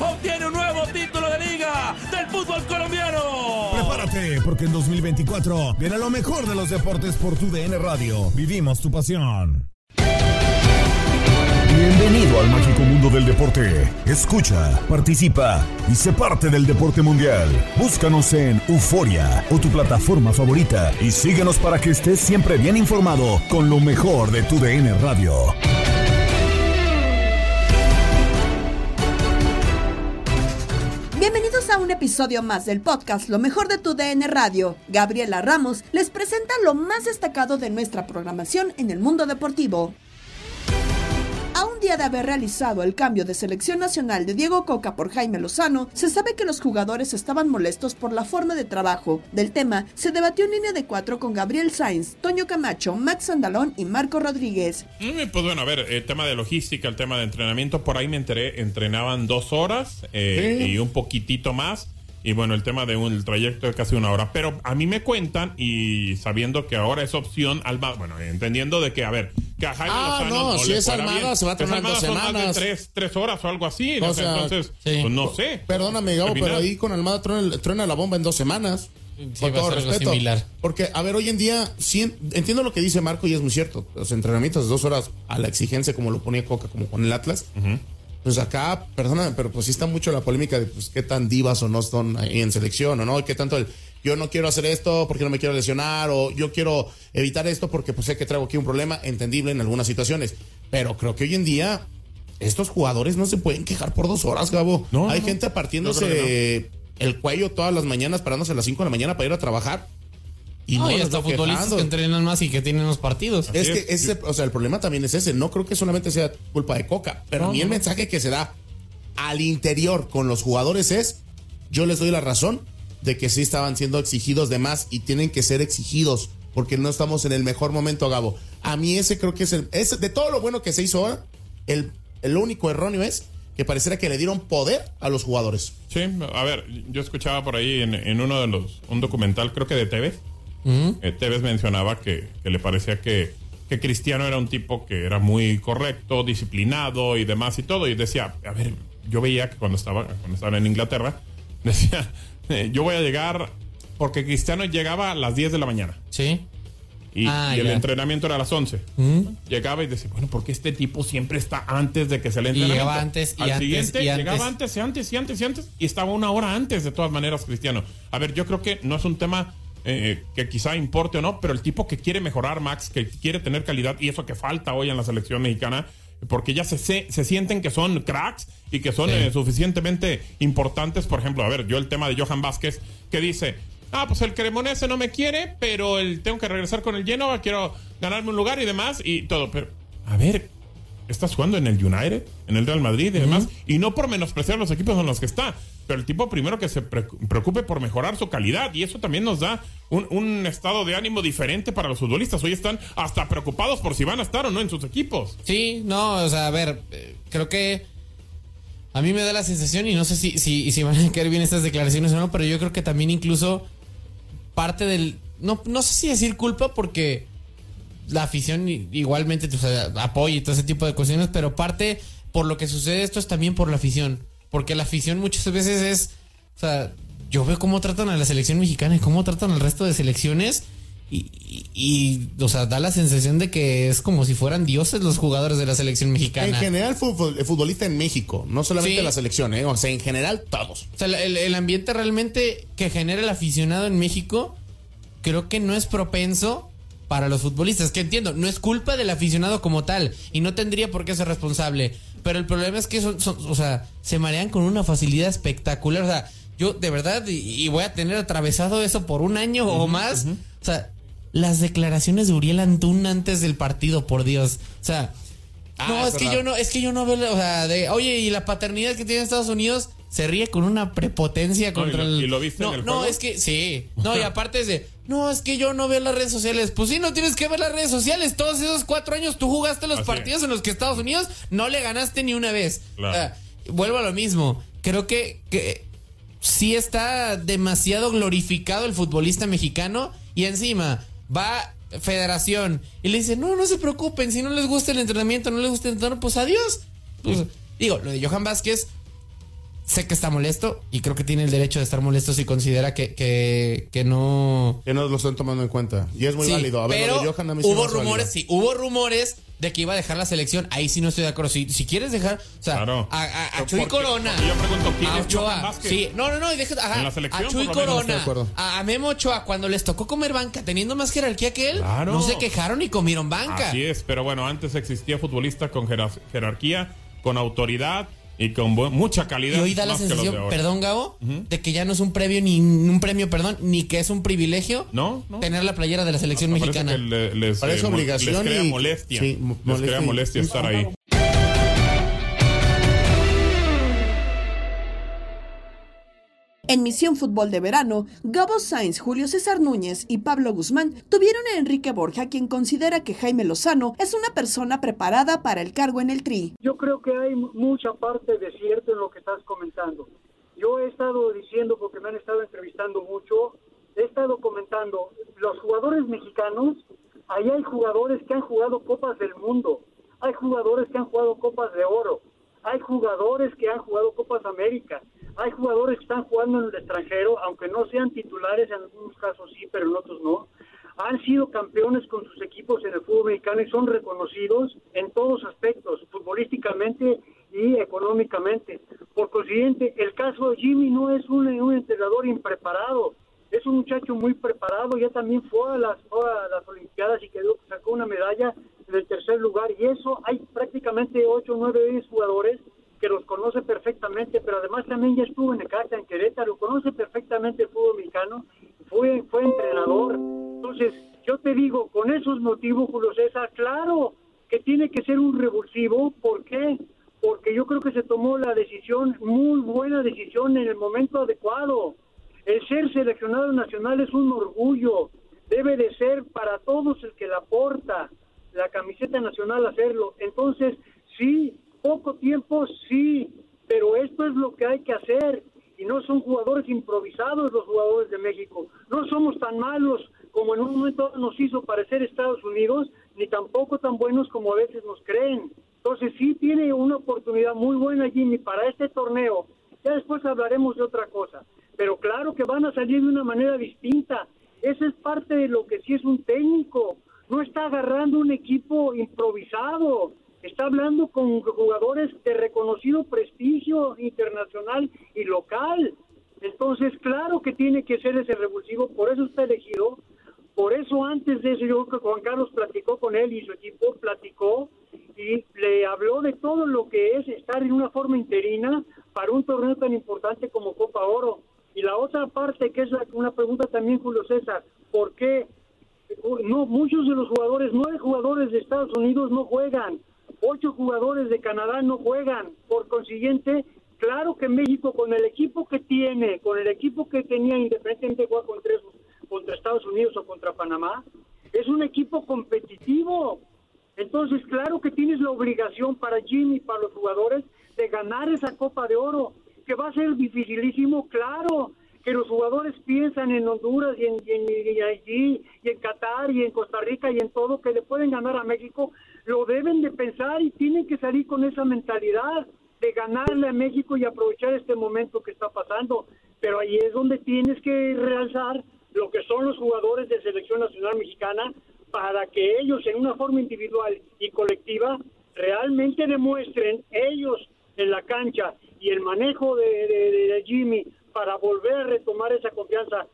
Obtiene un nuevo título de liga del fútbol colombiano. Prepárate, porque en 2024 viene lo mejor de los deportes por tu DN Radio. Vivimos tu pasión. Bienvenido al mágico mundo del deporte. Escucha, participa y sé parte del deporte mundial. Búscanos en Euforia o tu plataforma favorita y síguenos para que estés siempre bien informado con lo mejor de tu DN Radio. Un episodio más del podcast Lo mejor de tu DN Radio. Gabriela Ramos les presenta lo más destacado de nuestra programación en el mundo deportivo. Un día de haber realizado el cambio de selección nacional de Diego Coca por Jaime Lozano, se sabe que los jugadores estaban molestos por la forma de trabajo. Del tema se debatió en línea de cuatro con Gabriel Sainz, Toño Camacho, Max Andalón y Marco Rodríguez. Mm, Pues bueno, a ver, el tema de logística, el tema de entrenamiento, por ahí me enteré, entrenaban dos horas eh, y un poquitito más. Y bueno, el tema de un el trayecto de casi una hora. Pero a mí me cuentan, y sabiendo que ahora es opción, Alba, bueno, entendiendo de que, a ver, que a Jaime Ah, Lozano no, si es Armada, bien. se va a Es Armada dos son más de semanas. tres, tres horas o algo así. ¿no? O sea, Entonces, sí. pues no sé. Perdóname, Gabo, pero ahí con Almada truena, truena la bomba en dos semanas. con va a todo respeto. similar. Porque, a ver, hoy en día, sí, en- entiendo lo que dice Marco y es muy cierto. Los entrenamientos de dos horas a la exigencia, como lo ponía Coca, como con el Atlas. Pues acá, perdóname, pero pues sí está mucho la polémica de pues qué tan divas o no son ahí en selección o no, y qué tanto el yo no quiero hacer esto porque no me quiero lesionar o yo quiero evitar esto porque pues sé que traigo aquí un problema entendible en algunas situaciones. Pero creo que hoy en día estos jugadores no se pueden quejar por dos horas, Gabo. No, Hay no, gente partiéndose el cuello todas las mañanas, parándose a las 5 de la mañana para ir a trabajar. Y No, no, y hasta futbolistas quejando. que entrenan más y que tienen los partidos. Es Así que es. ese, o sea, el problema también es ese. No creo que solamente sea culpa de Coca, pero a mí el mensaje que se da al interior con los jugadores es, yo les doy la razón de que sí estaban siendo exigidos de más y tienen que ser exigidos porque no estamos en el mejor momento, Gabo. A mí ese creo que es el, es de todo lo bueno que se hizo ahora, el, el único erróneo es que pareciera que le dieron poder a los jugadores. Sí, a ver, yo escuchaba por ahí en, en uno de los, un documental, creo que de TV, eh, Tevez mencionaba que, que le parecía que, que Cristiano era un tipo que era muy correcto, disciplinado y demás y todo. Y decía, a ver, yo veía que cuando estaba, cuando estaba en Inglaterra, decía, eh, yo voy a llegar, porque Cristiano llegaba a las 10 de la mañana. Sí. Y, Ah, y el entrenamiento era a las 11. Llegaba y decía, bueno, porque este tipo siempre está antes de que se le Y entrenamiento? llegaba antes, y Al antes, siguiente y antes. llegaba antes y antes y antes y antes y estaba una hora antes de todas maneras Cristiano. A ver, yo creo que no es un tema eh, que quizá importe o no, pero el tipo que quiere mejorar, Max, que quiere tener calidad y eso que falta hoy en la selección mexicana, porque ya se, se, se sienten que son cracks y que son Sí. eh, suficientemente importantes. Por ejemplo, a ver, yo el tema de Johan Vázquez, que dice, ah, pues el Cremonese no me quiere, pero el, tengo que regresar con el Genoa, quiero ganarme un lugar y demás y todo. Pero, a ver, estás jugando en el United, en el Real Madrid y demás, y no por menospreciar los equipos en los que está, pero el tipo primero que se pre- preocupe por mejorar su calidad, y eso también nos da un, un estado de ánimo diferente para los futbolistas. Hoy están hasta preocupados por si van a estar o no en sus equipos. Sí, no, o sea, a ver, eh, creo que a mí me da la sensación, y no sé si, si, si van a caer bien estas declaraciones o no, pero yo creo que también incluso parte del. No, no sé si decir culpa porque la afición igualmente o sea, apoya y todo ese tipo de cuestiones, pero parte por lo que sucede esto es también por la afición. Porque la afición muchas veces es. O sea, yo veo cómo tratan a la selección mexicana y cómo tratan al resto de selecciones. Y, y- y, o sea, da la sensación de que es como si fueran dioses los jugadores de la selección mexicana. En general, el futbolista en México, no solamente Sí. la selección, ¿eh? o sea, en general, todos. O sea, el, el ambiente realmente que genera el aficionado en México, creo que no es propenso para los futbolistas. Que entiendo, no es culpa del aficionado como tal y no tendría por qué ser responsable. Pero el problema es que son, son- o sea, se marean con una facilidad espectacular. O sea, yo de verdad, y, y voy a tener atravesado eso por un año o más. O sea, las declaraciones de Uriel Antún antes del partido, por Dios. O sea, Ah, no, es es, que yo no, es que yo no veo, la- o sea, de, oye, y la paternidad que tiene Estados Unidos se ríe con una prepotencia No, y contra lo- el. y lo viste no, en el no, juego. es que sí. No, y aparte es de, no, es que yo no veo las redes sociales. Pues sí, no tienes que ver las redes sociales. Todos esos cuatro años tú jugaste los Así partidos es. en los que Estados Unidos no le ganaste ni una vez. Claro. Vuelvo a lo mismo. Creo que, que sí está demasiado glorificado el futbolista mexicano y encima va Federación y le dice, no, no se preocupen, si no les gusta el entrenamiento, no les gusta el entrenamiento, pues adiós. Pues, digo, lo de Johan Vázquez, sé que está molesto y creo que tiene el derecho de estar molesto si considera que, que, que no... Que no lo están tomando en cuenta. Y es muy Sí, válido. A ver, pero lo de Johan a mí sí hubo válido. rumores, sí, hubo rumores de que iba a dejar la selección. Ahí sí no estoy de acuerdo. Si, si quieres dejar, o sea, Claro. a, a- Chuy. Corona, Porque yo pregunto, ¿quién a es Ochoa, Vázquez? sí, no, no, no, y deja, ajá, En la selección, a Chuy Corona, a, a Memo Ochoa, cuando les tocó comer banca, teniendo más jerarquía que él, Claro. no se quejaron y comieron banca. Así es, pero bueno, antes existía futbolista con jerar- jerarquía, con autoridad y con mucha calidad. Y hoy da la sensación, perdón, Gabo, de que ya no es un previo ni un premio, perdón, ni que es un privilegio No, no. tener la playera de la selección Parece mexicana. que le- les, Parece eh, obligación les crea y- molestia. sí, les crea molestia estar ahí. En Misión Fútbol de Verano, Gabo Sainz, Julio César Núñez y Pablo Guzmán tuvieron a Enrique Borja, quien considera que Jaime Lozano es una persona preparada para el cargo en el Tri. Yo creo que hay mu- mucha parte de cierto en lo que estás comentando. Yo he estado diciendo, porque me han estado entrevistando mucho, he estado comentando, los jugadores mexicanos, ahí hay jugadores que han jugado Copas del Mundo, hay jugadores que han jugado Copas de Oro, hay jugadores que han jugado Copas América, hay jugadores que están jugando en el extranjero, aunque no sean titulares, en algunos casos sí, pero en otros no. Han sido campeones con sus equipos en el fútbol mexicano y son reconocidos en todos aspectos, futbolísticamente y económicamente. Por consiguiente, el caso de Jimmy no es un, un entrenador impreparado, es un muchacho muy preparado, ya también fue a las, Olimpiadas y quedó, sacó una medalla en el tercer lugar. Y eso hay prácticamente 8 o 9 10 jugadores que los conoce perfectamente, pero además también ya estuvo en Necaxa, en Querétaro, conoce perfectamente el fútbol mexicano, fue, fue entrenador. Entonces, yo te digo, con esos motivos, Julio César, claro que tiene que ser un revulsivo, ¿por qué? Porque yo creo que se tomó la decisión, muy buena decisión en el momento adecuado. El ser seleccionado nacional es un orgullo, debe de ser para todos el que la porta, la camiseta nacional hacerlo. Entonces, sí, poco tiempo, sí, pero esto es lo que hay que hacer. Y no son jugadores improvisados los jugadores de México. No somos tan malos como en un momento nos hizo parecer Estados Unidos, ni tampoco tan buenos como a veces nos creen. Entonces sí tiene una oportunidad muy buena Jimmy para este torneo. Ya después hablaremos de otra cosa. Pero claro que van a salir de una manera distinta. Esa es parte de lo que sí es un técnico. No está agarrando un equipo improvisado. Está hablando con jugadores de reconocido prestigio internacional y local. Entonces, claro que tiene que ser ese revulsivo, por eso está elegido. Por eso antes de eso, yo creo que Juan Carlos platicó con él y su equipo platicó y le habló de todo lo que es estar en una forma interina para un torneo tan importante como Copa Oro. Y la otra parte, que es la- una pregunta también, Julio César, ¿por qué no muchos de los jugadores, nueve jugadores de Estados Unidos no juegan? Ocho jugadores de Canadá no juegan. Por consiguiente, claro que México con el equipo que tiene, con el equipo que tenía independientemente juega contra, contra Estados Unidos o contra Panamá, es un equipo competitivo. Entonces, claro que tienes la obligación para Jimmy, para los jugadores, de ganar esa Copa de Oro, que va a ser dificilísimo, claro, que los jugadores piensan en Honduras y en, y Haití y en Qatar y en Costa Rica y en todo, que le pueden ganar a México, lo deben de pensar y tienen que salir con esa mentalidad de ganarle a México y aprovechar este momento que está pasando. Pero ahí es donde tienes que realzar lo que son los jugadores de selección nacional mexicana para que ellos en una forma individual y colectiva realmente demuestren ellos en la cancha y el manejo de, Jimmy para volver a retomar esa confianza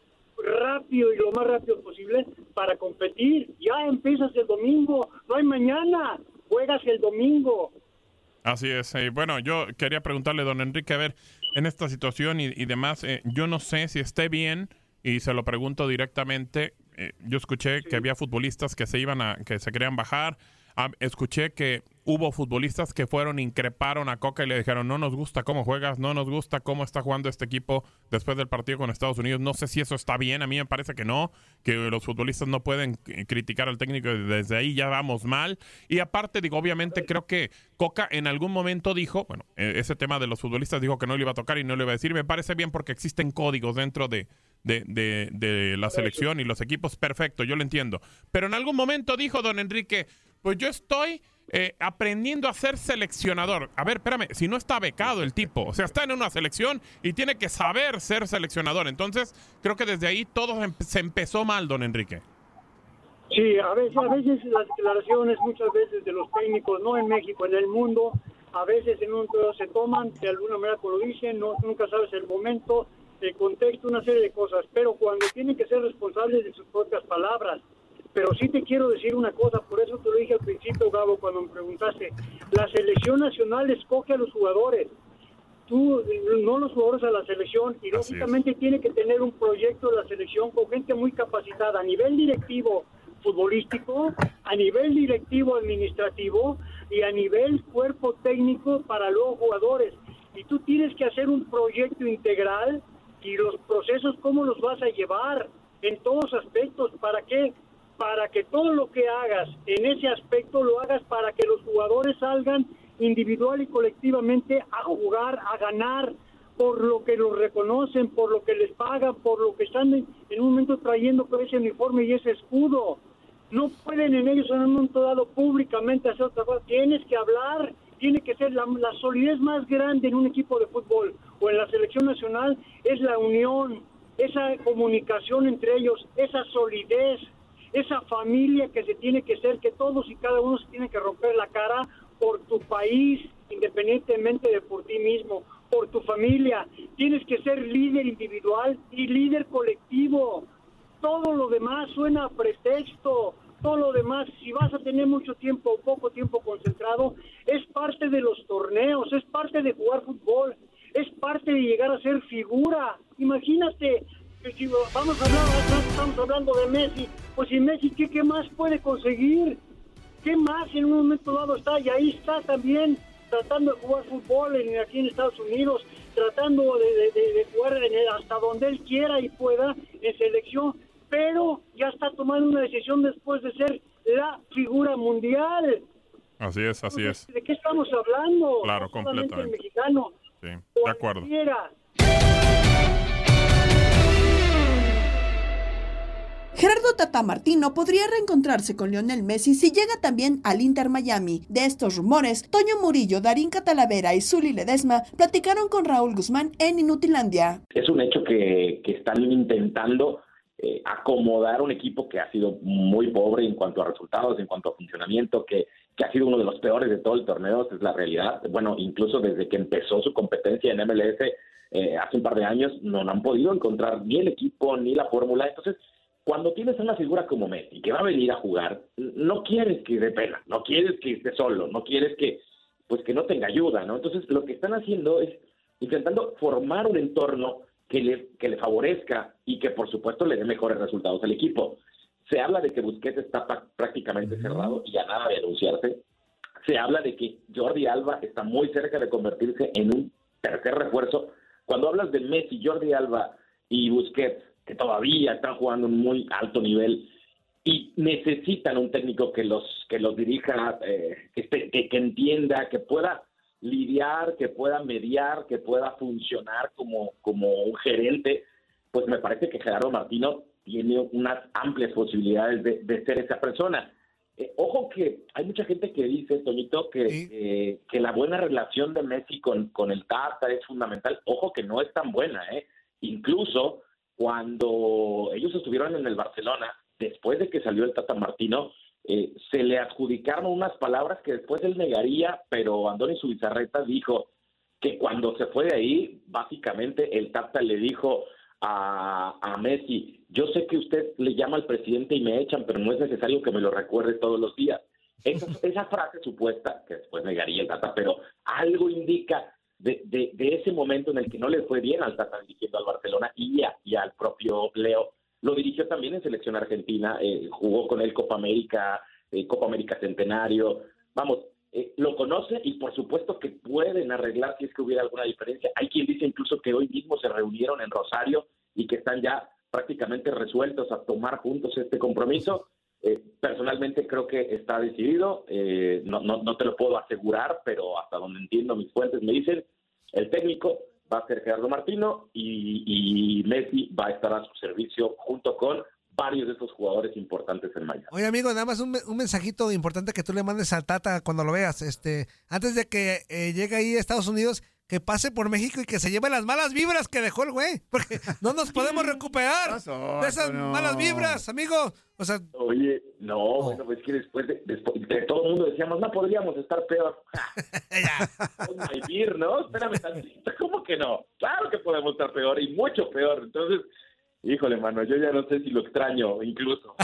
rápido y lo más rápido posible para competir. Ya empiezas el domingo, no hay mañana, juegas el domingo. Así es. Eh, bueno, yo quería preguntarle, don Enrique, a ver, en esta situación y, demás, eh, yo no sé si esté bien y se lo pregunto directamente. Eh, yo escuché que había futbolistas que se iban a, que se querían bajar. Ah, escuché que hubo futbolistas que fueron, increparon a Coca y le dijeron, no nos gusta cómo juegas, no nos gusta cómo está jugando este equipo después del partido con Estados Unidos. No sé si eso está bien, a mí me parece que no, que los futbolistas no pueden eh, criticar al técnico desde ahí, ya vamos mal. Y aparte, digo, obviamente creo que Coca en algún momento dijo, bueno, e, ese tema de los futbolistas dijo que no le iba a tocar y no le iba a decir, me parece bien porque existen códigos dentro de, de, de, de la selección y los equipos, perfecto, yo lo entiendo. Pero en algún momento dijo don Enrique, pues yo estoy eh, aprendiendo a ser seleccionador. A ver, espérame, si no está becado el tipo, o sea, está en una selección y tiene que saber ser seleccionador. Entonces, creo que desde ahí todo em-, se empezó mal, don Enrique. Sí, a veces, a veces las declaraciones, muchas veces de los técnicos, no en México, en el mundo, a veces en un se toman, de alguna manera lo dicen, no, nunca sabes el momento, el contexto, una serie de cosas, pero cuando tienen que ser responsables de sus propias palabras, pero sí te quiero decir una cosa, por eso te lo dije al principio, Gabo, cuando me preguntaste. La selección nacional escoge a los jugadores, tú, no los jugadores a la selección, y lógicamente tiene que tener un proyecto de la selección con gente muy capacitada a nivel directivo futbolístico, a nivel directivo administrativo y a nivel cuerpo técnico para los jugadores. Y tú tienes que hacer un proyecto integral y los procesos, ¿cómo los vas a llevar? En todos aspectos, ¿para qué? Para que todo lo que hagas en ese aspecto lo hagas para que los jugadores salgan individual y colectivamente a jugar, a ganar, por lo que los reconocen, por lo que les pagan, por lo que están en, un momento trayendo ese uniforme y ese escudo. No pueden en ellos en un momento dado públicamente hacer otra cosa. Tienes que hablar, tiene que ser la, la solidez más grande en un equipo de fútbol o en la selección nacional es la unión, esa comunicación entre ellos, esa solidez, esa familia que se tiene que ser, que todos y cada uno se tiene que romper la cara por tu país, independientemente de por ti mismo, por tu familia. Tienes que ser líder individual y líder colectivo. Todo lo demás suena a pretexto. Todo lo demás, si vas a tener mucho tiempo o poco tiempo concentrado, es parte de los torneos, es parte de jugar fútbol, es parte de llegar a ser figura. Imagínate, si vamos a hablar, estamos hablando de Messi, pues si Messi, ¿qué, ¿qué, más puede conseguir? ¿Qué más en un momento dado está? Y ahí está también tratando de jugar fútbol en, aquí en Estados Unidos, tratando de, jugar hasta donde él quiera y pueda en selección, pero ya está tomando una decisión después de ser la figura mundial. Así es, así es. ¿De qué estamos hablando? Claro, completamente. El mexicano. Sí, de acuerdo. Gerardo Tata Martino podría reencontrarse con Lionel Messi si llega también al Inter Miami. De estos rumores, Toño Murillo, Darín Catalavera y Zuli Ledesma platicaron con Raúl Guzmán en Inutilandia. Es un hecho que, están intentando eh, acomodar un equipo que ha sido muy pobre en cuanto a resultados, en cuanto a funcionamiento, que, que ha sido uno de los peores de todo el torneo, es la realidad. Bueno, incluso desde que empezó su competencia en MLS eh, hace un par de años, no han podido encontrar ni el equipo ni la fórmula. Entonces, cuando tienes una figura como Messi que va a venir a jugar, no quieres que dé pena, no quieres que esté solo, no quieres que pues que no tenga ayuda, ¿no? Entonces lo que están haciendo es intentando formar un entorno que le, que le favorezca y que por supuesto le dé mejores resultados al equipo. Se habla de que Busquets está prácticamente cerrado y a nada de anunciarse. se habla de que Jordi Alba está muy cerca de convertirse en un tercer refuerzo. Cuando hablas de Messi, Jordi Alba y Busquets, que todavía están jugando un muy alto nivel y necesitan un técnico que los que los dirija, eh, que, que, que entienda, que pueda lidiar, que pueda mediar, que pueda funcionar como, como un gerente, pues me parece que Gerardo Martino tiene unas amplias posibilidades de, ser esa persona. Eh, ojo que hay mucha gente que dice, Toñito, que, eh, que la buena relación de Messi con, con el Tata es fundamental. Ojo que no es tan buena, ¿eh? Incluso cuando ellos estuvieron en el Barcelona, después de que salió el Tata Martino, eh, se le adjudicaron unas palabras que después él negaría, pero Andoni Subizarreta dijo que cuando se fue de ahí, básicamente el Tata le dijo a, a Messi, yo sé que usted le llama al presidente y me echan, pero no es necesario que me lo recuerde todos los días. Esa, esa frase supuesta, que después negaría el Tata, pero algo indica de, de, ese momento en el que no le fue bien al Tata dirigiendo al Barcelona y, al propio Leo lo dirigió también en selección argentina, eh, jugó con él Copa América, eh, Copa América Centenario. Vamos, eh, lo conoce y por supuesto que pueden arreglar si es que hubiera alguna diferencia. Hay quien dice incluso que hoy mismo se reunieron en Rosario y que están ya prácticamente resueltos a tomar juntos este compromiso. Personalmente creo que está decidido, no, no, no te lo puedo asegurar, pero hasta donde entiendo mis fuentes me dicen, el técnico va a ser Gerardo Martino y, Messi va a estar a su servicio junto con varios de esos jugadores importantes en Miami. Oye, amigo, nada más un, mensajito importante que tú le mandes al Tata cuando lo veas. Este, antes de que eh, llegue ahí a Estados Unidos, que pase por México y que se lleve las malas vibras que dejó el güey. Porque no nos podemos recuperar de esas malas vibras, amigo. O sea. Oye, no, bueno, pues que después de, después de, todo el mundo decíamos, no podríamos estar peor. vivir, ¿no? Espérame tantito. ¿Cómo que no? Claro que podemos estar peor y mucho peor. Entonces. Híjole, mano, yo ya no sé si lo extraño, incluso.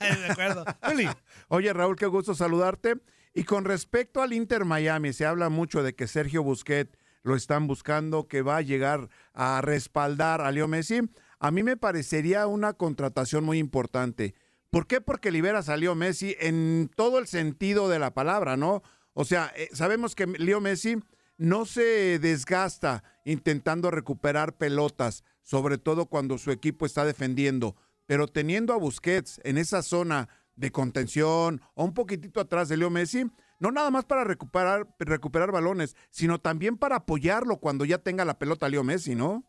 de acuerdo. Oye, Raúl, qué gusto saludarte. Y con respecto al Inter Miami, se habla mucho de que Sergio Busquets lo están buscando, que va a llegar a respaldar a Leo Messi. A mí me parecería una contratación muy importante. ¿Por qué? Porque liberas a Leo Messi en todo el sentido de la palabra, ¿no? O sea, eh, sabemos que Leo Messi no se desgasta intentando recuperar pelotas, sobre todo cuando su equipo está defendiendo, pero teniendo a Busquets en esa zona de contención o un poquitito atrás de Leo Messi, no nada más para recuperar, recuperar balones, sino también para apoyarlo cuando ya tenga la pelota Leo Messi, ¿no?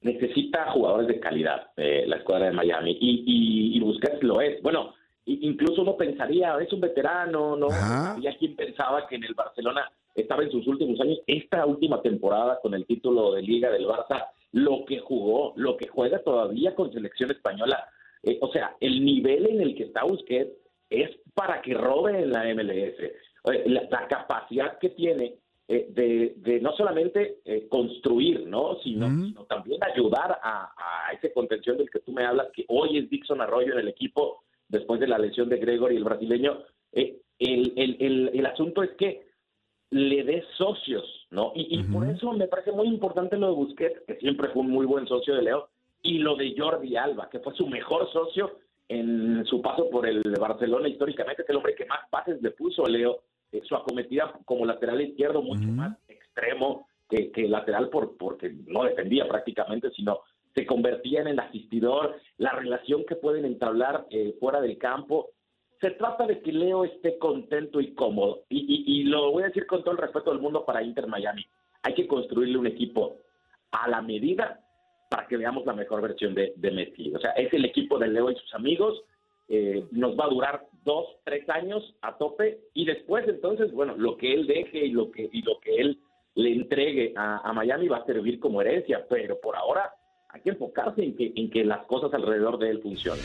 Necesita jugadores de calidad eh, la escuadra de Miami y, y, Busquets lo es. Bueno, incluso uno pensaría, es un veterano, ¿no? Había quien pensaba que en el Barcelona estaba en sus últimos años. Esta última temporada con el título de Liga del Barça, lo que jugó, lo que juega todavía con selección española, eh, o sea, el nivel en el que está Busquets es para que robe en la MLS. La, capacidad que tiene eh, de, no solamente eh, construir, ¿no? Sino, también ayudar a, ese contención del que tú me hablas, que hoy es Dixon Arroyo en el equipo después de la lesión de Gregory, el brasileño. Eh, el, asunto es que le dé socios, ¿no? Y, por eso me parece muy importante lo de Busquets, que siempre fue un muy buen socio de Leo, y lo de Jordi Alba, que fue su mejor socio en su paso por el Barcelona históricamente, es el hombre que más pases le puso, Leo, eh, su acometida como lateral izquierdo mucho más extremo que, lateral por, porque no defendía prácticamente, sino se convertía en el asistidor, la relación que pueden entablar eh, fuera del campo. Se trata de que Leo esté contento y cómodo. Y, y lo voy a decir con todo el respeto del mundo para Inter Miami. Hay que construirle un equipo a la medida para que veamos la mejor versión de, de Messi. O sea, es el equipo de Leo y sus amigos. Eh, nos va a durar dos, tres años a tope y después entonces, bueno, lo que él deje y lo que, y lo que él le entregue a, Miami va a servir como herencia, pero por ahora hay que enfocarse en que, en que las cosas alrededor de él funcionen.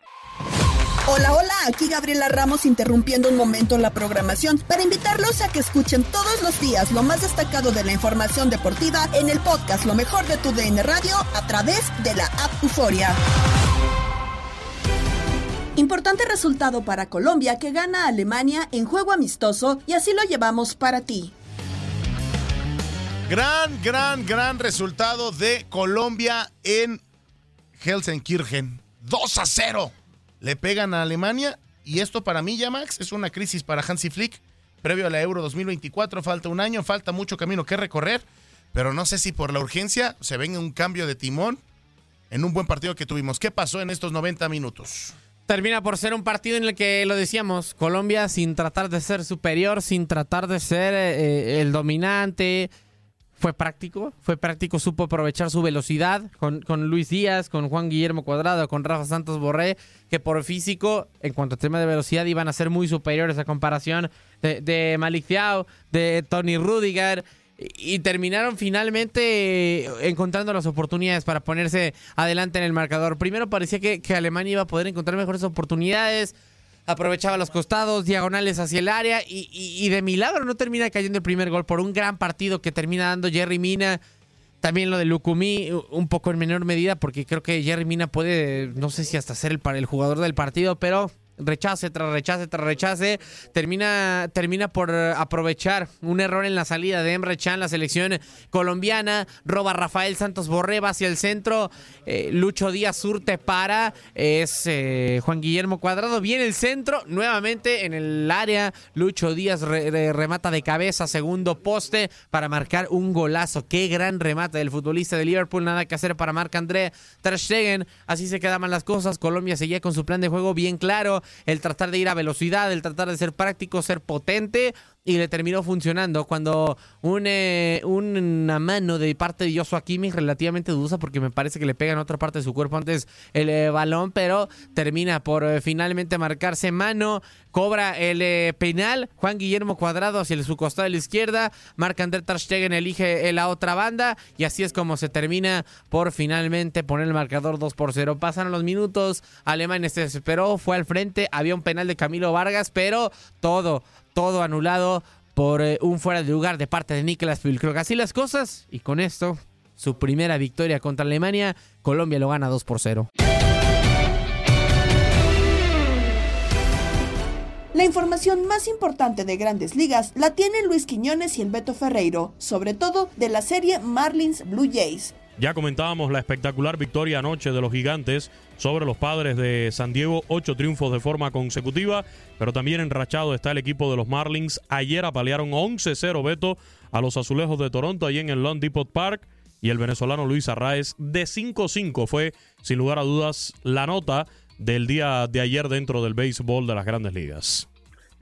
Hola, hola, aquí Gabriela Ramos interrumpiendo un momento la programación para invitarlos a que escuchen todos los días lo más destacado de la información deportiva en el podcast Lo mejor de tu DN Radio a través de la app Euforia. Importante resultado para Colombia que gana a Alemania en juego amistoso y así lo llevamos para ti. Gran, gran, gran resultado de Colombia en Helsenkirchen. 2 a 0. Le pegan a Alemania y esto para mí ya, Max, es una crisis para Hansi Flick. Previo a la Euro 2024, falta un año, falta mucho camino que recorrer, pero no sé si por la urgencia se venga un cambio de timón en un buen partido que tuvimos. ¿Qué pasó en estos 90 minutos? Termina por ser un partido en el que lo decíamos, Colombia sin tratar de ser superior, sin tratar de ser eh, el dominante, fue práctico, fue práctico, supo aprovechar su velocidad con, Luis Díaz, con Juan Guillermo Cuadrado, con Rafa Santos Borré, que por físico, en cuanto a tema de velocidad, iban a ser muy superiores a comparación de, de Malik Thiaw, de Tony Rudiger, y terminaron finalmente encontrando las oportunidades para ponerse adelante en el marcador. Primero parecía que Alemania iba a poder encontrar mejores oportunidades, aprovechaba los costados, diagonales hacia el área y, de milagro no termina cayendo el primer gol por un gran partido que termina dando Jerry Mina. También lo de Lucumí, un poco en menor medida, porque creo que Jerry Mina puede, no sé si hasta ser el jugador del partido, pero rechace tras rechace tras rechace, termina, termina por aprovechar un error en la salida de Emre Chan, la selección colombiana, roba Rafael Santos Borreba hacia el centro, eh, Lucho Díaz surte para, es eh, Juan Guillermo Cuadrado, viene el centro, nuevamente en el área, Lucho Díaz remata de cabeza, segundo poste para marcar un golazo, qué gran remate del futbolista de Liverpool, nada que hacer para Marc André Ter Stegen, así se quedaban las cosas, Colombia seguía con su plan de juego bien claro, el tratar de ir a velocidad, el tratar de ser práctico, ser potente, y le terminó funcionando cuando eh, una mano de parte de Joshua Kimmich relativamente dudosa porque me parece que le pega en otra parte de su cuerpo antes el eh, balón, pero termina por eh, finalmente marcarse mano, cobra el penal, Juan Guillermo Cuadrado hacia su costado de la izquierda, marca André Ter Stegen elige la otra banda y así es como se termina por finalmente poner el marcador 2 por 0. Pasan los minutos, Alemania se desesperó, fue al frente, había un penal de Camilo Vargas, pero todo todo anulado por eh, un fuera de lugar de parte de Nicolas Creo que Así las cosas, y con esto, su primera victoria contra Alemania, Colombia lo gana 2 por 0. La información más importante de grandes ligas la tienen Luis Quiñones y el Beto Ferreiro, sobre todo de la serie Marlins Blue Jays. Ya comentábamos la espectacular victoria anoche de los gigantes sobre los padres de San Diego, ocho triunfos de forma consecutiva, pero también enrachado está el equipo de los Marlins. Ayer apalearon 11-0 Beto a los azulejos de Toronto, allí en el Lone Depot Park, y el venezolano Luis Arraez de 5-5 fue, sin lugar a dudas, la nota del día de ayer dentro del béisbol de las grandes ligas.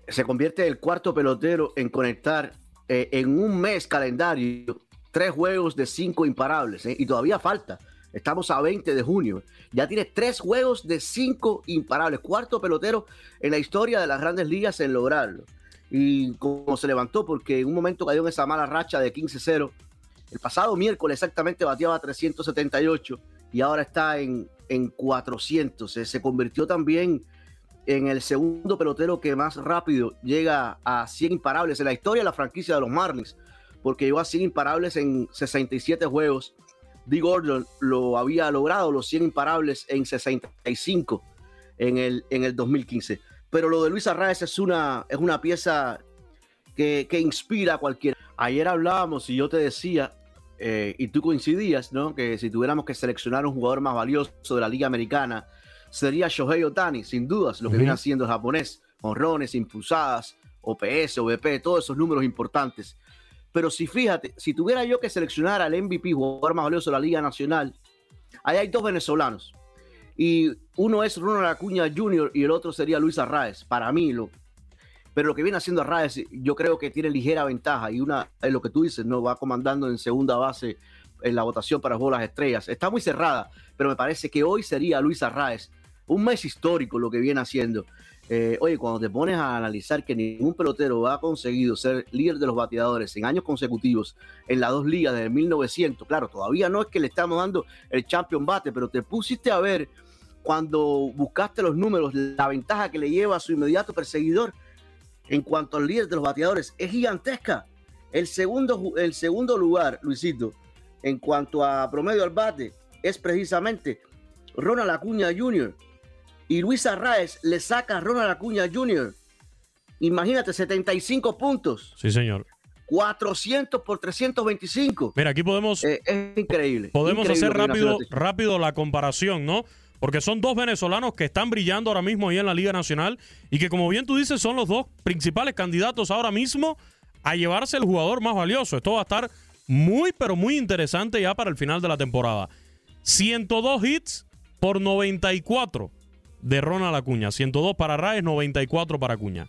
Se convierte el cuarto pelotero en conectar eh, en un mes calendario tres juegos de cinco imparables, ¿eh? y todavía falta. Estamos a 20 de junio. Ya tiene tres juegos de cinco imparables. Cuarto pelotero en la historia de las grandes ligas en lograrlo. Y como se levantó, porque en un momento cayó en esa mala racha de 15-0. El pasado miércoles exactamente bateaba 378 y ahora está en, en 400. Se, convirtió también en el segundo pelotero que más rápido llega a 100 imparables en la historia de la franquicia de los Marlins porque llegó a 100 imparables en 67 juegos. D. Gordon lo había logrado, los 100 imparables en 65 en el, en el 2015. Pero lo de Luis Arraez es una, es una pieza que, inspira a cualquiera. Ayer hablábamos y yo te decía, eh, y tú coincidías, ¿no? Que si tuviéramos que seleccionar un jugador más valioso de la Liga Americana, sería Shohei Otani, sin dudas, lo que viene haciendo el japonés. Honrones, impulsadas, OPS, OVP, todos esos números importantes. Pero si fíjate, si tuviera yo que seleccionar al MVP, jugador más valioso de la Liga Nacional, ahí hay dos venezolanos. y uno es Ronald Acuña Jr. y el otro sería Luis Arraez, para mí. Lo, pero lo que viene haciendo Arraez, yo creo que tiene ligera ventaja y una es lo que tú dices, no va comandando en segunda base en la votación para el las estrellas. Está muy cerrada, pero me parece que hoy sería Luis Arraez. Un mes histórico lo que viene haciendo. Eh, oye, cuando te pones a analizar que ningún pelotero ha conseguido ser líder de los bateadores en años consecutivos en las dos ligas desde 1900, claro, todavía no es que le estamos dando el champion bate, pero te pusiste a ver cuando buscaste los números, la ventaja que le lleva a su inmediato perseguidor en cuanto al líder de los bateadores es gigantesca. El segundo, el segundo lugar, Luisito, en cuanto a promedio al bate, es precisamente Ronald Acuña Jr., y Luis Arraez le saca a Ronald Acuña Jr. Imagínate, 75 puntos. Sí, señor. 400 por 325. Mira, aquí podemos. Eh, es increíble. Podemos hacer rápido, rápido la comparación, ¿no? Porque son dos venezolanos que están brillando ahora mismo ahí en la Liga Nacional y que, como bien tú dices, son los dos principales candidatos ahora mismo a llevarse el jugador más valioso. Esto va a estar muy, pero muy interesante ya para el final de la temporada. 102 hits por 94 de Ronald Acuña. 102 para Raes, 94 para Acuña.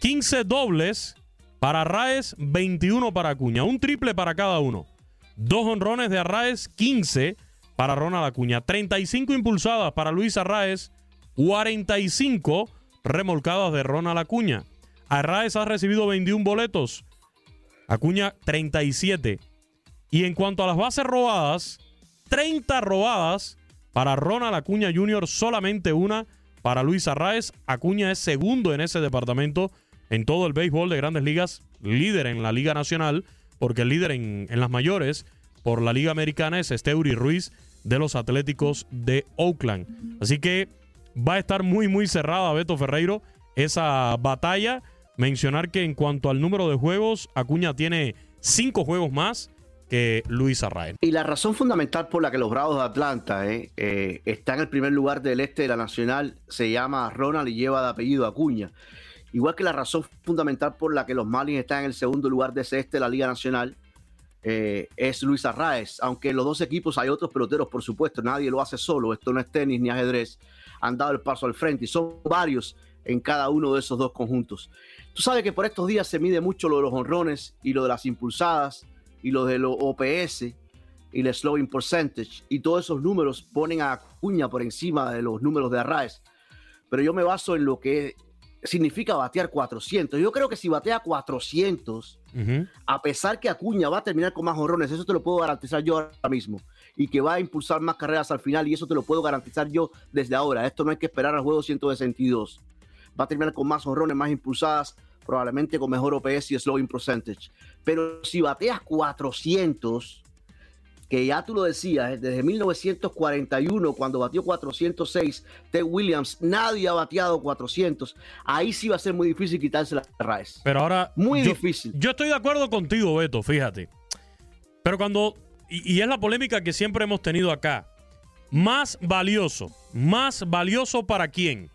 15 dobles para Raes, 21 para Acuña. Un triple para cada uno. Dos honrones de Arraes, 15 para Ronald Acuña. 35 impulsadas para Luis Arraes, 45 remolcadas de Ronald Acuña. Arraes ha recibido 21 boletos. Acuña 37. Y en cuanto a las bases robadas, 30 robadas para Ronald Acuña Jr., solamente una. Para Luis Arraez, Acuña es segundo en ese departamento en todo el béisbol de grandes ligas, líder en la Liga Nacional, porque el líder en, las mayores por la Liga Americana es Esteuri Ruiz de los Atléticos de Oakland. Así que va a estar muy, muy cerrada, Beto Ferreiro, esa batalla. Mencionar que en cuanto al número de juegos, Acuña tiene cinco juegos más Luis Arraez. Y la razón fundamental por la que los Bravos de Atlanta eh, eh, están en el primer lugar del este de la Nacional se llama Ronald y lleva de apellido Acuña. Igual que la razón fundamental por la que los Marlins están en el segundo lugar de ese este de la Liga Nacional eh, es Luis Arraez. Aunque en los dos equipos hay otros peloteros, por supuesto, nadie lo hace solo. Esto no es tenis ni ajedrez. Han dado el paso al frente y son varios en cada uno de esos dos conjuntos. Tú sabes que por estos días se mide mucho lo de los honrones y lo de las impulsadas y los de los OPS y el slowing percentage y todos esos números ponen a Acuña por encima de los números de Arraez. Pero yo me baso en lo que significa batear 400. Yo creo que si batea 400, a pesar que Acuña va a terminar con más honrones, eso te lo puedo garantizar yo ahora mismo. Y que va a impulsar más carreras al final, y eso te lo puedo garantizar yo desde ahora. Esto no hay que esperar al juego 162. Va a terminar con más honrones, más impulsadas, probablemente con mejor OPS y slowing percentage. Pero si bateas 400, que ya tú lo decías, desde 1941, cuando batió 406, Ted Williams, nadie ha bateado 400. Ahí sí va a ser muy difícil quitarse la raíz. Pero ahora. Muy difícil. Yo estoy de acuerdo contigo, Beto, fíjate. Pero cuando. Y, y es la polémica que siempre hemos tenido acá. Más valioso. ¿Más valioso para quién?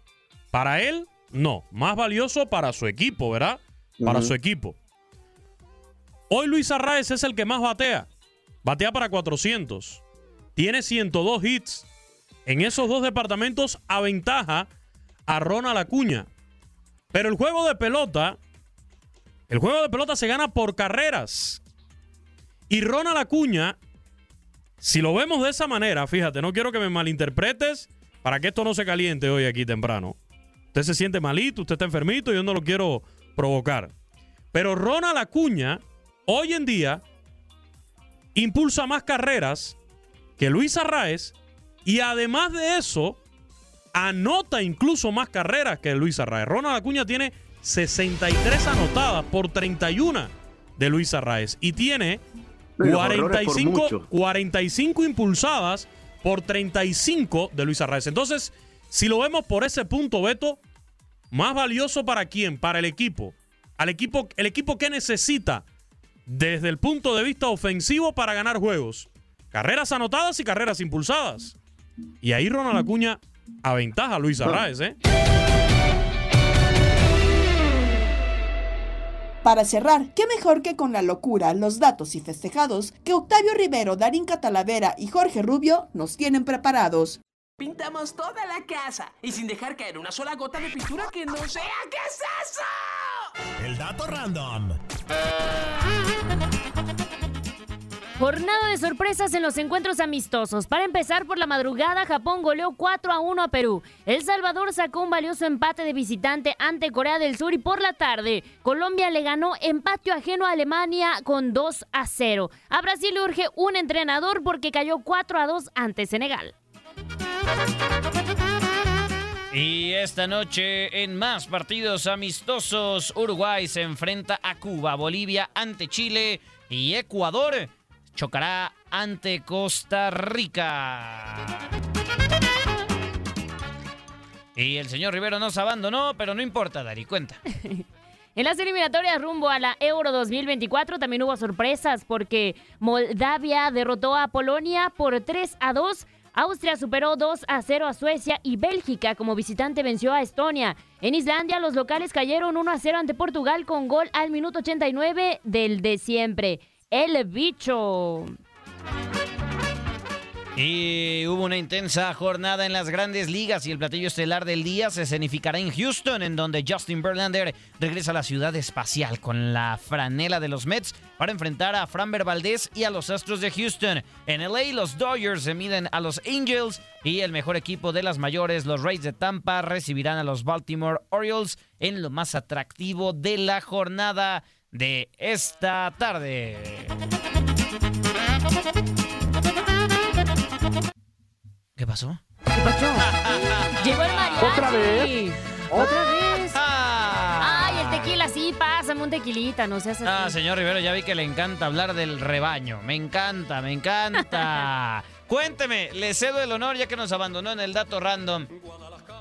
¿Para él no, más valioso para su equipo, ¿verdad? Para su equipo. Hoy Luis Arraez es el que más batea. Batea para 400. Tiene 102 hits. En esos dos departamentos aventaja a Ronald Acuña. Pero el juego de pelota, el juego de pelota se gana por carreras. Y Ronald Acuña, si lo vemos de esa manera, fíjate, no quiero que me malinterpretes para que esto no se caliente hoy aquí temprano. Usted se siente malito, usted está enfermito, yo no lo quiero provocar. Pero Ronald Acuña, hoy en día, impulsa más carreras que Luis Arraez y además de eso, anota incluso más carreras que Luis Arraez. Ronald Acuña tiene 63 anotadas por 31 de Luis Arraez y tiene 45, 45 impulsadas por 35 de Luis Arraez. Entonces, si lo vemos por ese punto, Beto, más valioso para quién? Para el equipo. Al equipo, el equipo que necesita desde el punto de vista ofensivo para ganar juegos. Carreras anotadas y carreras impulsadas. Y ahí Ronald Acuña aventaja a Luis Arraez, ¿eh? Para cerrar, qué mejor que con la locura, los datos y festejados que Octavio Rivero, Darín Catalavera y Jorge Rubio nos tienen preparados. Pintamos toda la casa y sin dejar caer una sola gota de pintura que no sea. ¿Qué es eso? El dato random. Jornada de sorpresas en los encuentros amistosos. Para empezar, por la madrugada, Japón goleó 4 a 1 a Perú. El Salvador sacó un valioso empate de visitante ante Corea del Sur y por la tarde, Colombia le ganó empate ajeno a Alemania con 2 a 0. A Brasil le urge un entrenador porque cayó 4 a 2 ante Senegal. Y esta noche en más partidos amistosos, Uruguay se enfrenta a Cuba, Bolivia ante Chile y Ecuador chocará ante Costa Rica. Y el señor Rivero nos abandonó, pero no importa, Dari, cuenta. En las eliminatorias rumbo a la Euro 2024 también hubo sorpresas porque Moldavia derrotó a Polonia por 3 a 2. Austria superó 2 a 0 a Suecia y Bélgica como visitante venció a Estonia. En Islandia los locales cayeron 1 a 0 ante Portugal con gol al minuto 89 del de siempre. El bicho. Y hubo una intensa jornada en las grandes ligas y el platillo estelar del día se escenificará en Houston, en donde Justin Verlander regresa a la ciudad espacial con la franela de los Mets para enfrentar a Framber Valdez y a los Astros de Houston. En LA, los Dodgers se miden a los Angels y el mejor equipo de las mayores, los Rays de Tampa, recibirán a los Baltimore Orioles en lo más atractivo de la jornada de esta tarde. ¿Qué pasó? ¿Qué pasó? Llegó el mariachi. ¿Otra vez? ¿Otra vez? Ay, el tequila, sí, pásame un tequilita, no seas así. Ah, señor Rivero, ya vi que le encanta hablar del rebaño. Me encanta, me encanta. Cuénteme, le cedo el honor ya que nos abandonó en el dato random.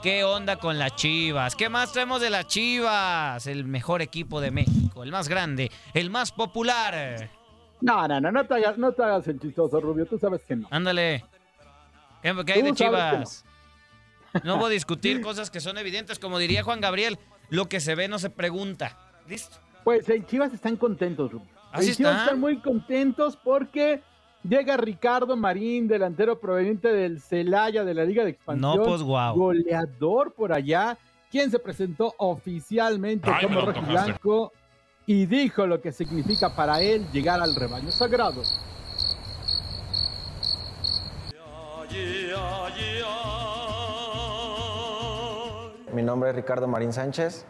¿Qué onda con las Chivas? ¿Qué más traemos de las Chivas? El mejor equipo de México, el más grande, el más popular. No, no, no, no te hagas, no te hagas el chistoso, Rubio, tú sabes que no. Ándale. ¿Qué, qué hay de Chivas? No voy a discutir cosas que son evidentes, como diría Juan Gabriel. Lo que se ve no se pregunta. ¿Listo? Pues en Chivas están contentos, Rubio. Así en Chivas están. están muy contentos porque llega Ricardo Marín, delantero proveniente del Celaya de la Liga de Expansión. No, pues, guau. Goleador por allá, quien se presentó oficialmente Ay, como rojiblanco y dijo lo que significa para él llegar al rebaño sagrado. Mi nombre es Ricardo Marín Sánchez,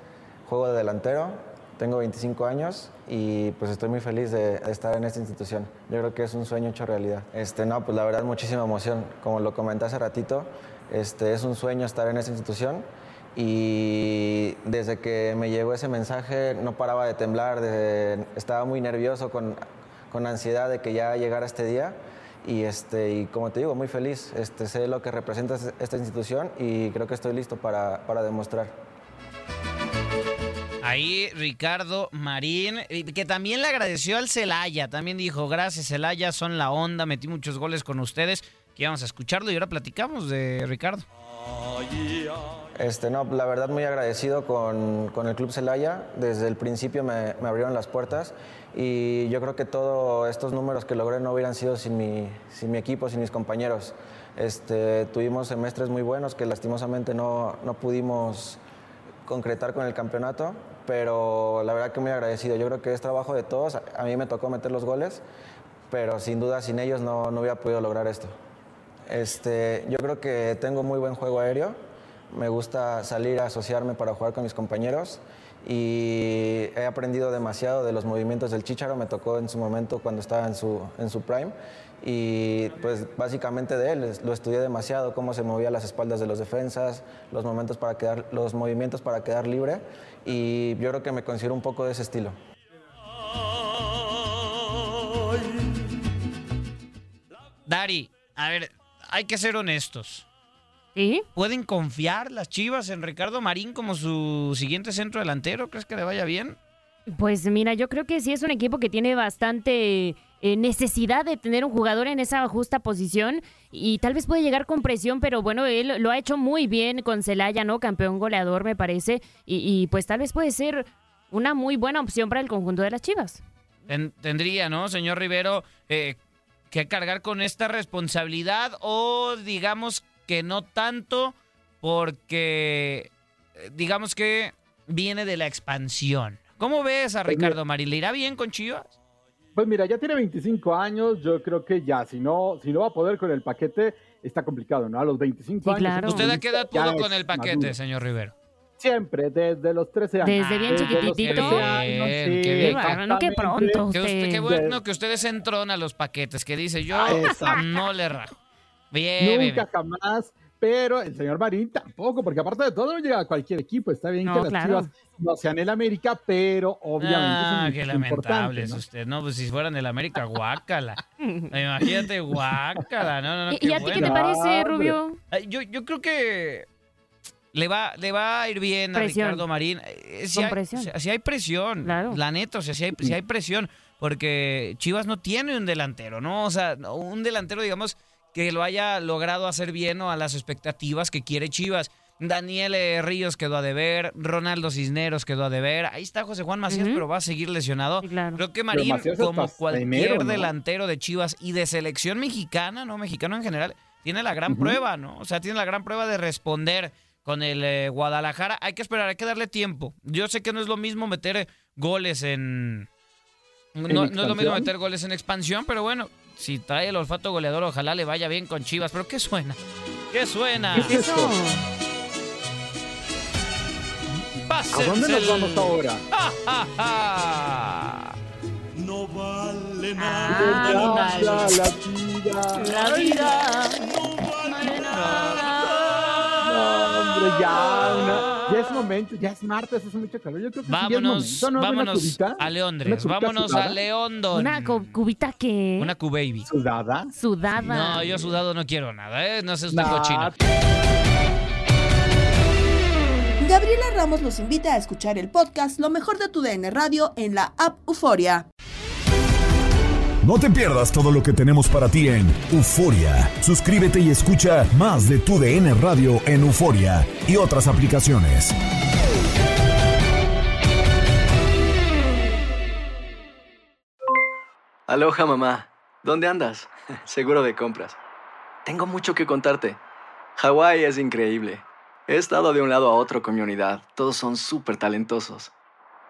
juego de delantero, tengo 25 años y pues estoy muy feliz de, estar en esta institución. Yo creo que es un sueño hecho realidad. Este, no, pues la verdad muchísima emoción. Como lo comenté hace ratito, este, es un sueño estar en esta institución y desde que me llegó ese mensaje no paraba de temblar, estaba muy nervioso con, con ansiedad de que ya llegara este día y, este, y como te digo, muy feliz. Este, sé lo que representa esta institución y creo que estoy listo para, para demostrar. Ahí Ricardo Marín, y que también le agradeció al Celaya. También dijo, gracias Celaya, son la onda, metí muchos goles con ustedes. Que íbamos a escucharlo y ahora platicamos de Ricardo. Este, no, la verdad muy agradecido con, con el Club Celaya. Desde el principio me, abrieron las puertas y yo creo que todos estos números que logré no hubieran sido sin mi, sin mi equipo, sin mis compañeros. Este, tuvimos semestres muy buenos que lastimosamente no, no pudimos concretar con el campeonato, pero la verdad que muy agradecido. Yo creo que es trabajo de todos. A mí me tocó meter los goles, pero sin duda sin ellos no, no hubiera podido lograr esto. Este, yo creo que tengo muy buen juego aéreo. Me gusta salir a asociarme para jugar con mis compañeros y he aprendido demasiado de los movimientos del Chicharo. Me tocó en su momento cuando estaba en su, en su prime y pues básicamente de él lo estudié demasiado, cómo se movía las espaldas de los defensas, los, momentos para quedar, los movimientos para quedar libre y yo creo que me considero un poco de ese estilo. Dari, a ver, hay que ser honestos. ¿Sí? ¿Pueden confiar las Chivas en Ricardo Marín como su siguiente centro delantero? ¿Crees que le vaya bien? Pues mira, yo creo que sí es un equipo que tiene bastante eh, necesidad de tener un jugador en esa justa posición y tal vez puede llegar con presión, pero bueno, él lo ha hecho muy bien con Celaya, ¿no? Campeón goleador, me parece, y, y, pues tal vez puede ser una muy buena opción para el conjunto de las Chivas. Ten- tendría, ¿no, señor Rivero, eh, que cargar con esta responsabilidad o digamos que no tanto porque eh, digamos que viene de la expansión. ¿Cómo ves a Pues Ricardo Marín? ¿Le irá bien con Chivas? Pues mira, ya tiene 25 años, yo creo que ya, si no, si no va a poder con el paquete, está complicado, ¿no? A los 25 años. ¿Usted a qué edad pudo es con el paquete, maduro. señor Rivero? Siempre, desde los 13 años. Desde bien los chiquititito. 13 años, Bien, sí, qué bien. Bueno, qué pronto Que usted- usted. qué bueno que ustedes entron a los paquetes, que dice yo Ah, no le rajo. Bien, bien, Nunca jamás, pero el señor Marín tampoco, porque aparte de todo no llega a cualquier equipo. Está bien No, que las claro. Chivas no sean el América, pero obviamente Ah, es qué lamentable es ¿no? usted. No, pues si fueran del América, guácala. Imagínate, guácala. No, no, no, ¿Y- a ti qué te parece, Rubio? Yo, yo creo que le va, le va a ir bien Presión. a Ricardo Marín. Eh, Si Con hay, presión. si- si hay presión, la neta, o sea, si hay, si hay presión, porque Chivas no tiene un delantero, ¿no? O sea, un delantero, digamos, que lo haya logrado hacer bien o a las expectativas que quiere Chivas. Daniel eh, Ríos quedó a deber, Ronaldo Cisneros quedó a deber, ahí está José Juan Macías, pero va a seguir lesionado. Creo que Marín, como cualquier delantero de Chivas y de selección mexicana, no mexicano en general, tiene la gran prueba, ¿no? O sea, tiene la gran prueba de responder con el eh, Guadalajara. Hay que esperar, hay que darle tiempo. Yo sé que no es lo mismo meter goles en... No, no es lo mismo meter goles en expansión, pero bueno, si trae el olfato goleador, ojalá le vaya bien con Chivas. ¿Pero qué suena? ¿Qué suena? ¿Qué es eso? ¿A dónde nos el- vamos ahora? ¡Ah, ah, ah! No vale nada. nada la vida. La vida. No, hombre, ya, una- ya es momento, ya es martes, hace mucho calor. Yo creo que sí, ya es Vámonos, momento, ¿no? Vámonos cubita. a ¿Una Leondres, vámonos sudada? a Leondon. ¿Una cu- cubita que Una Q-Baby. ¿Sudada? Sudada. No, yo sudado no quiero nada, ¿eh? No sé usted Nah. cochino. Gabriela Ramos los invita a escuchar el podcast Lo mejor de tu DN Radio en la app Euforia. No te pierdas todo lo que tenemos para ti en Euforia. Suscríbete y escucha más de tu DN Radio en Euforia y otras aplicaciones. Aloha mamá, ¿dónde andas? Seguro de compras. Tengo mucho que contarte. Hawái es increíble. He estado de un lado a otro con mi unidad. Todos son súper talentosos.